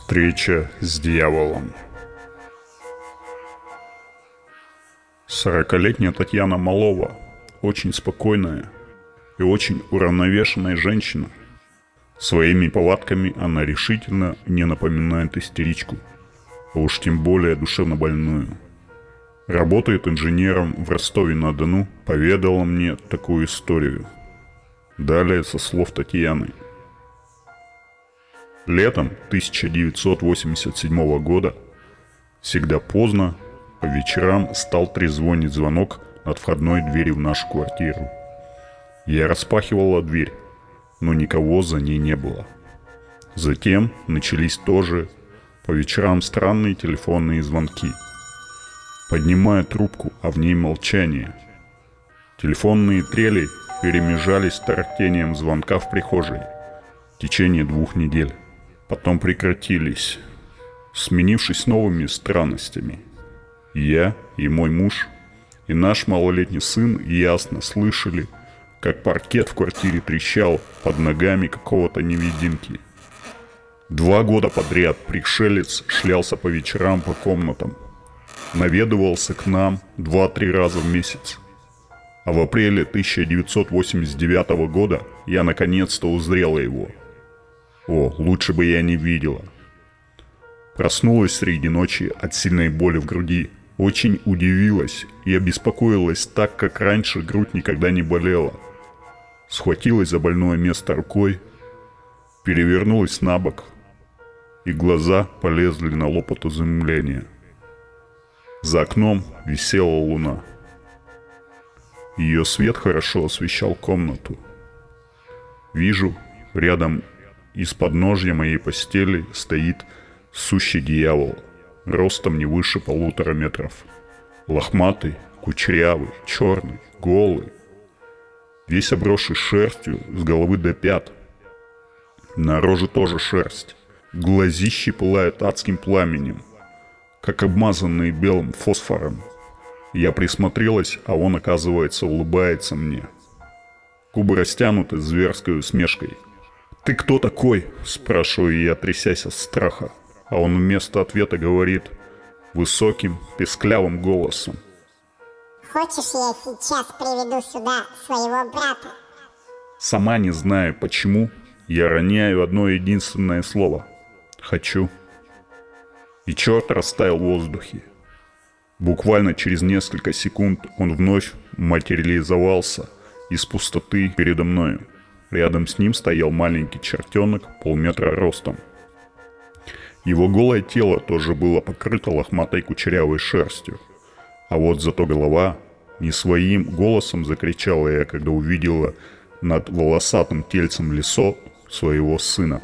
Встреча с дьяволом. Сорокалетняя Татьяна Малова, очень спокойная и очень уравновешенная женщина. Своими повадками она решительно не напоминает истеричку, а уж тем более душевно больную. Работает инженером в Ростове-на-Дону, поведала мне такую историю. Далее со слов Татьяны – Летом 1987 года, всегда поздно, по вечерам стал трезвонить звонок над входной дверью в нашу квартиру. Я распахивала дверь, но никого за ней не было. Затем начались тоже по вечерам странные телефонные звонки. Поднимая трубку, а в ней молчание. Телефонные трели перемежались с тарахтением звонка в прихожей в течение двух недель потом прекратились, сменившись новыми странностями. Я и мой муж и наш малолетний сын ясно слышали, как паркет в квартире трещал под ногами какого-то невидимки. Два года подряд пришелец шлялся по вечерам по комнатам. Наведывался к нам два-три раза в месяц. А в апреле 1989 года я наконец-то узрела его – о, лучше бы я не видела. Проснулась среди ночи от сильной боли в груди. Очень удивилась и обеспокоилась так, как раньше грудь никогда не болела. Схватилась за больное место рукой, перевернулась на бок, и глаза полезли на лоб от изумления. За окном висела луна. Ее свет хорошо освещал комнату. Вижу, рядом из подножья моей постели стоит сущий дьявол, ростом не выше полутора метров. Лохматый, кучерявый, черный, голый. Весь обросший шерстью с головы до пят. На роже тоже шерсть. Глазищи пылают адским пламенем, как обмазанные белым фосфором. Я присмотрелась, а он, оказывается, улыбается мне. Губы растянуты зверской усмешкой – «Ты кто такой?» – спрашиваю я, трясясь от страха. А он вместо ответа говорит высоким, песклявым голосом. «Хочешь, я сейчас приведу сюда своего брата?» Сама не знаю почему, я роняю одно единственное слово. «Хочу». И черт растаял в воздухе. Буквально через несколько секунд он вновь материализовался из пустоты передо мною. Рядом с ним стоял маленький чертенок полметра ростом. Его голое тело тоже было покрыто лохматой кучерявой шерстью. А вот зато голова не своим голосом закричала я, когда увидела над волосатым тельцем лицо своего сына.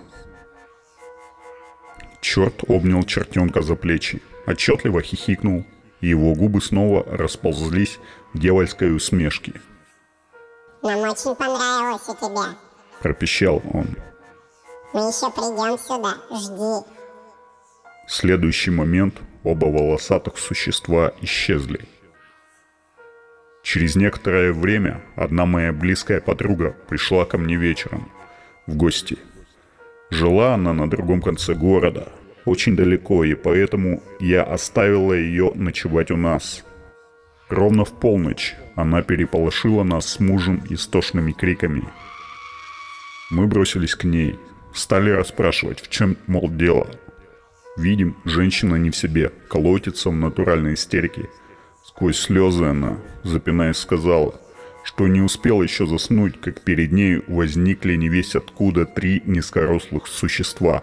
Черт обнял чертенка за плечи, отчетливо хихикнул, и его губы снова расползлись в дьявольской усмешке – нам очень понравилось у тебя. Пропищал он. Мы еще придем сюда, жди. В следующий момент оба волосатых существа исчезли. Через некоторое время одна моя близкая подруга пришла ко мне вечером в гости. Жила она на другом конце города, очень далеко, и поэтому я оставила ее ночевать у нас – Ровно в полночь она переполошила нас с мужем истошными криками. Мы бросились к ней, стали расспрашивать, в чем, мол, дело. Видим, женщина не в себе, колотится в натуральной истерике. Сквозь слезы она, запинаясь, сказала, что не успела еще заснуть, как перед ней возникли не весь откуда три низкорослых существа,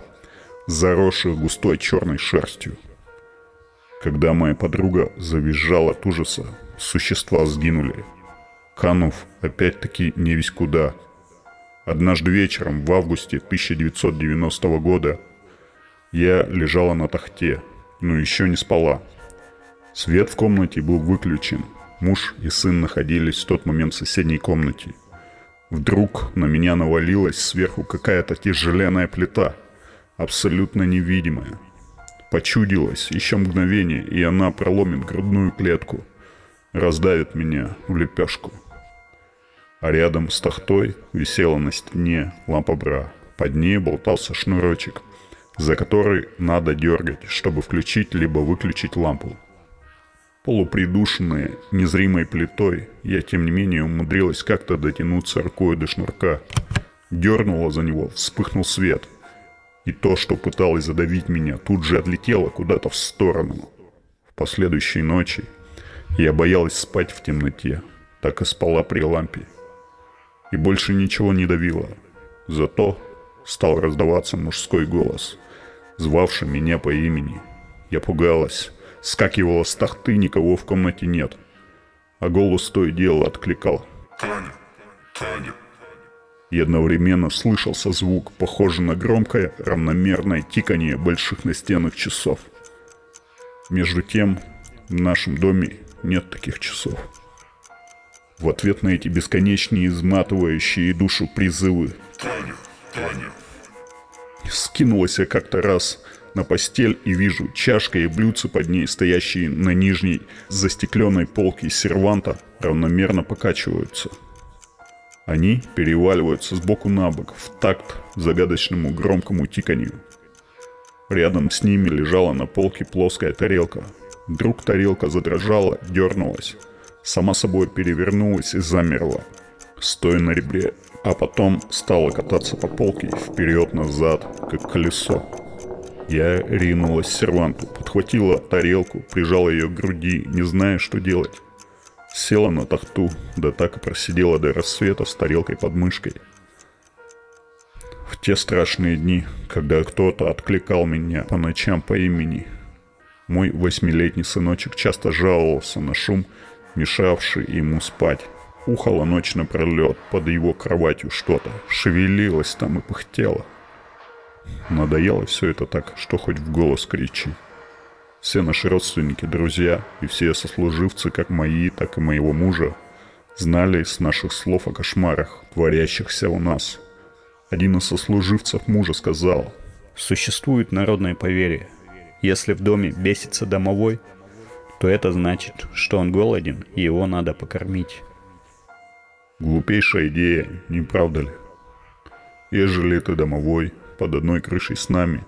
заросших густой черной шерстью. Когда моя подруга завизжала от ужаса, существа сгинули, канув опять-таки не весь куда. Однажды вечером в августе 1990 года я лежала на тахте, но еще не спала. Свет в комнате был выключен. Муж и сын находились в тот момент в соседней комнате. Вдруг на меня навалилась сверху какая-то тяжеленная плита, абсолютно невидимая – Почудилось еще мгновение, и она проломит грудную клетку, раздавит меня в лепешку. А рядом с тахтой висела на стене лампа бра. Под ней болтался шнурочек, за который надо дергать, чтобы включить либо выключить лампу. Полупридушенная незримой плитой, я тем не менее умудрилась как-то дотянуться рукой до шнурка. Дернула за него, вспыхнул свет. И то, что пыталось задавить меня, тут же отлетело куда-то в сторону. В последующей ночи я боялась спать в темноте, так и спала при лампе. И больше ничего не давило. Зато стал раздаваться мужской голос, звавший меня по имени. Я пугалась, скакивала с тахты, никого в комнате нет. А голос то и дело откликал. «Таня! Таня!» И одновременно слышался звук, похожий на громкое, равномерное тиканье больших настенных часов. Между тем, в нашем доме нет таких часов. В ответ на эти бесконечные, изматывающие душу призывы «Таня! Таня!» Скинулась я как-то раз на постель и вижу чашка и блюдце под ней, стоящие на нижней застекленной полке серванта, равномерно покачиваются. Они переваливаются сбоку на бок в такт загадочному громкому тиканью. Рядом с ними лежала на полке плоская тарелка. Вдруг тарелка задрожала, дернулась, сама собой перевернулась и замерла, стоя на ребре, а потом стала кататься по полке вперед-назад, как колесо. Я ринулась к серванту, подхватила тарелку, прижала ее к груди, не зная, что делать. Села на тахту, да так и просидела до рассвета с тарелкой под мышкой. В те страшные дни, когда кто-то откликал меня по ночам по имени, мой восьмилетний сыночек часто жаловался на шум, мешавший ему спать. Ухало ночь напролет, под его кроватью что-то, шевелилось там и пыхтело. Надоело все это так, что хоть в голос кричи. Все наши родственники, друзья и все сослуживцы, как мои, так и моего мужа, знали из наших слов о кошмарах, творящихся у нас. Один из сослуживцев мужа сказал, «Существует народное поверье. Если в доме бесится домовой, то это значит, что он голоден и его надо покормить». Глупейшая идея, не правда ли? Ежели ты домовой, под одной крышей с нами,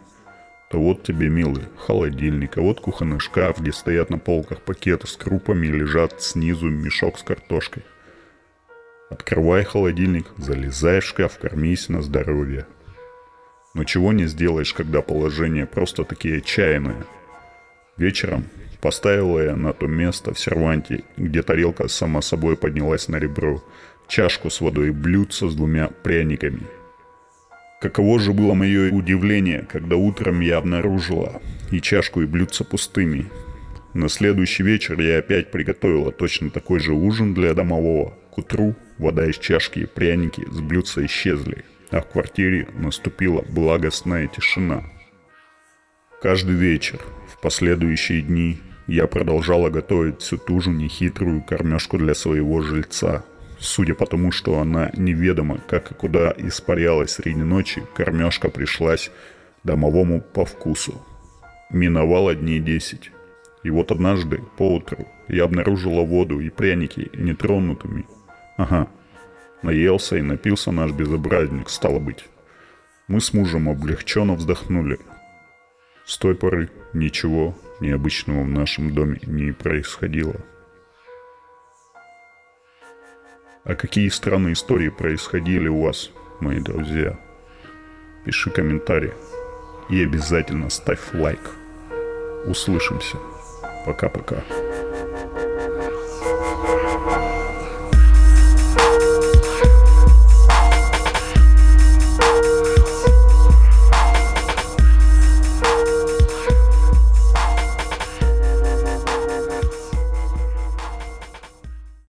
вот тебе, милый, холодильник, а вот кухонный шкаф, где стоят на полках пакеты с крупами и лежат снизу мешок с картошкой. Открывай холодильник, залезай в шкаф, кормись на здоровье. Но чего не сделаешь, когда положение просто такие отчаянное. Вечером поставила я на то место в серванте, где тарелка сама собой поднялась на ребро, чашку с водой и блюдце с двумя пряниками – Каково же было мое удивление, когда утром я обнаружила и чашку, и блюдца пустыми. На следующий вечер я опять приготовила точно такой же ужин для домового. К утру вода из чашки и пряники с блюдца исчезли, а в квартире наступила благостная тишина. Каждый вечер, в последующие дни, я продолжала готовить всю ту же нехитрую кормежку для своего жильца – Судя по тому, что она неведомо как и куда испарялась среди ночи, кормежка пришлась домовому по вкусу. Миновало дней десять. И вот однажды, поутру, я обнаружила воду и пряники нетронутыми. Ага, наелся и напился наш безобразник, стало быть. Мы с мужем облегченно вздохнули. С той поры ничего необычного в нашем доме не происходило. А какие странные истории происходили у вас, мои друзья? Пиши комментарий и обязательно ставь лайк. Услышимся. Пока-пока.